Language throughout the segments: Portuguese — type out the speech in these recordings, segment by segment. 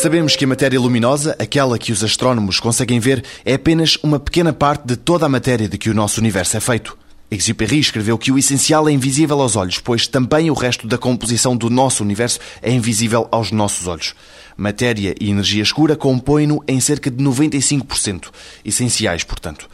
Sabemos que a matéria luminosa, aquela que os astrónomos conseguem ver, é apenas uma pequena parte de toda a matéria de que o nosso universo é feito. Exupéry escreveu que o essencial é invisível aos olhos, pois também o resto da composição do nosso universo é invisível aos nossos olhos. Matéria e energia escura compõem-no em cerca de 95%, essenciais, portanto.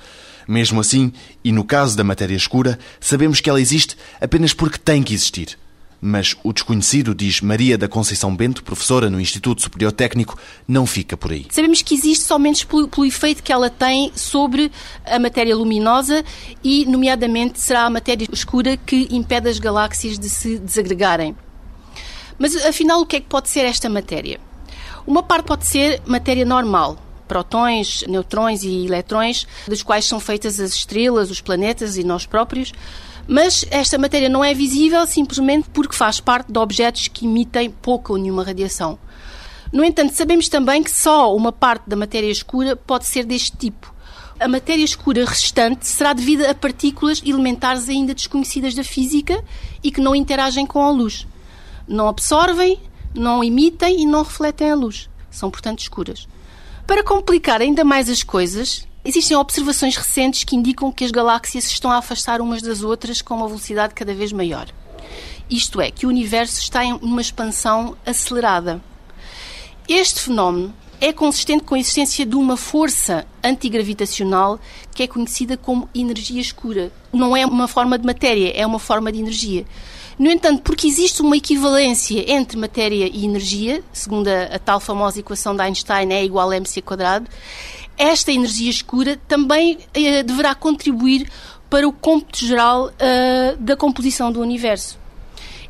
Mesmo assim, e no caso da matéria escura, sabemos que ela existe apenas porque tem que existir. Mas o desconhecido, diz Maria da Conceição Bento, professora no Instituto Superior Técnico, não fica por aí. Sabemos que existe somente pelo, pelo, efeito que ela tem sobre a matéria luminosa e, nomeadamente, será a matéria escura que impede as galáxias de se desagregarem. Mas, afinal, o que é que pode ser esta matéria? Uma parte pode ser matéria normal, protões, neutrões e eletrões, dos quais são feitas as estrelas, os planetas e nós próprios. Mas esta matéria não é visível simplesmente porque faz parte de objetos que emitem pouca ou nenhuma radiação. No entanto, sabemos também que só uma parte da matéria escura pode ser deste tipo. A matéria escura restante será devida a partículas elementares ainda desconhecidas da física e que não interagem com a luz. Não absorvem, não emitem e não refletem a luz. São, portanto, escuras. Para complicar ainda mais as coisas, Existem observações recentes que indicam que as galáxias se estão a afastar umas das outras com uma velocidade cada vez maior. Isto é, que o universo está em uma expansão acelerada. Este fenómeno é consistente com a existência de uma força antigravitacional que é conhecida como energia escura. Não é uma forma de matéria, é uma forma de energia. No entanto, porque existe uma equivalência entre matéria e energia, segundo a, a tal famosa equação de Einstein, é igual a mc quadrado, esta energia escura também eh, deverá contribuir para o cômputo geral uh, da composição do universo.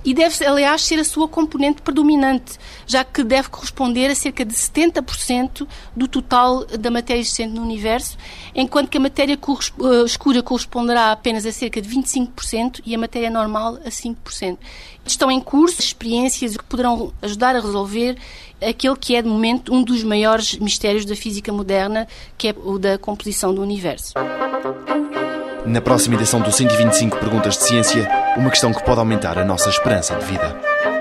E deve, aliás, ser a sua componente predominante, já que deve corresponder a cerca de 70% do total da matéria existente no universo, enquanto que a matéria uh, escura corresponderá apenas a cerca de 25% e a matéria normal a 5%. Estão em curso experiências que poderão ajudar a resolver aquele que é, de momento, um dos maiores mistérios da física moderna, que é o da composição do universo. Na próxima edição do 125 Perguntas de Ciência, uma questão que pode aumentar a nossa esperança de vida.